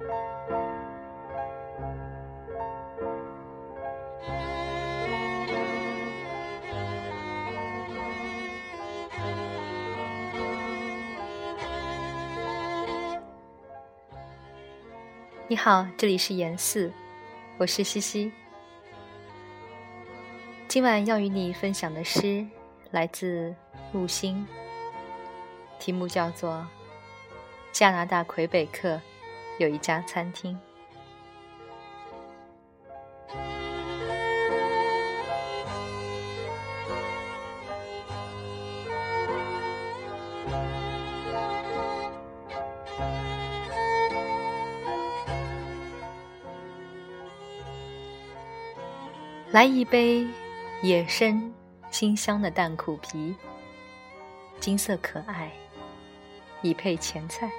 你好，这里是严四，我是西西。今晚要与你分享的诗来自陆星，题目叫做《加拿大魁北克有一家餐厅》。来一杯野生清香的淡苦啤，金色可爱，以配前菜。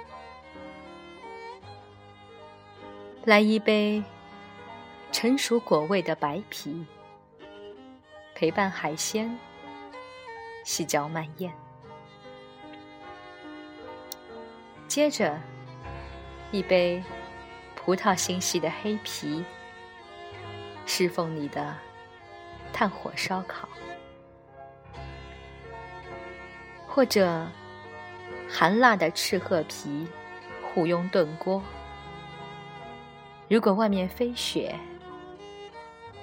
来一杯成熟果味的白啤，陪伴海鲜，细嚼慢咽。接着，一杯葡萄心系的黑啤。侍奉你的炭火烧烤，或者寒辣的赤褐皮护拥炖锅。如果外面飞雪，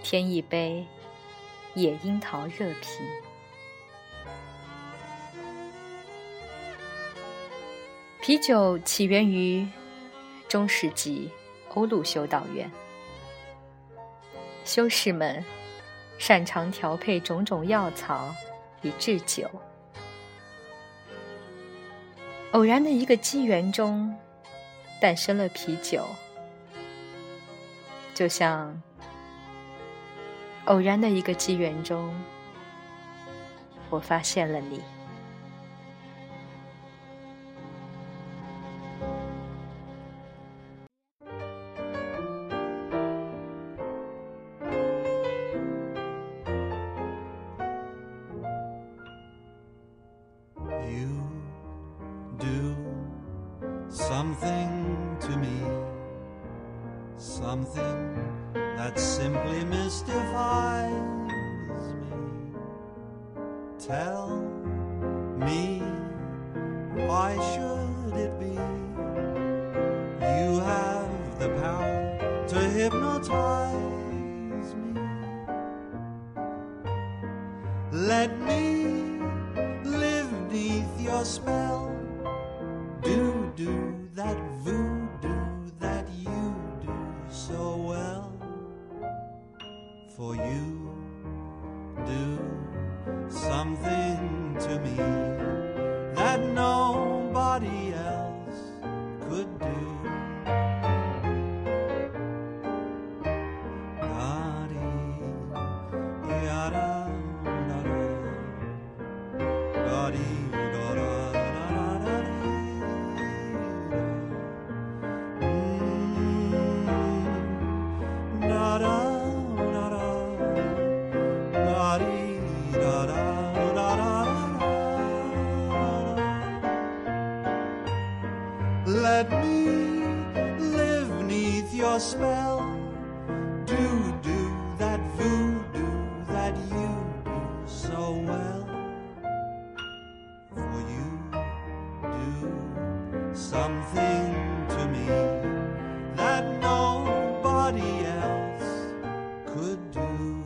添一杯野樱桃热啤。啤酒起源于中世纪欧陆修道院。修士们擅长调配种种药草以制酒。偶然的一个机缘中，诞生了啤酒，就像偶然的一个机缘中，我发现了你。something to me, something that simply mystifies me. Tell me, why should it be? You have the power to hypnotize me. Let me live beneath your spell. Do do that For you Let me live neath your spell. Do do that voodoo that you do so well. For you do something to me that nobody else could do.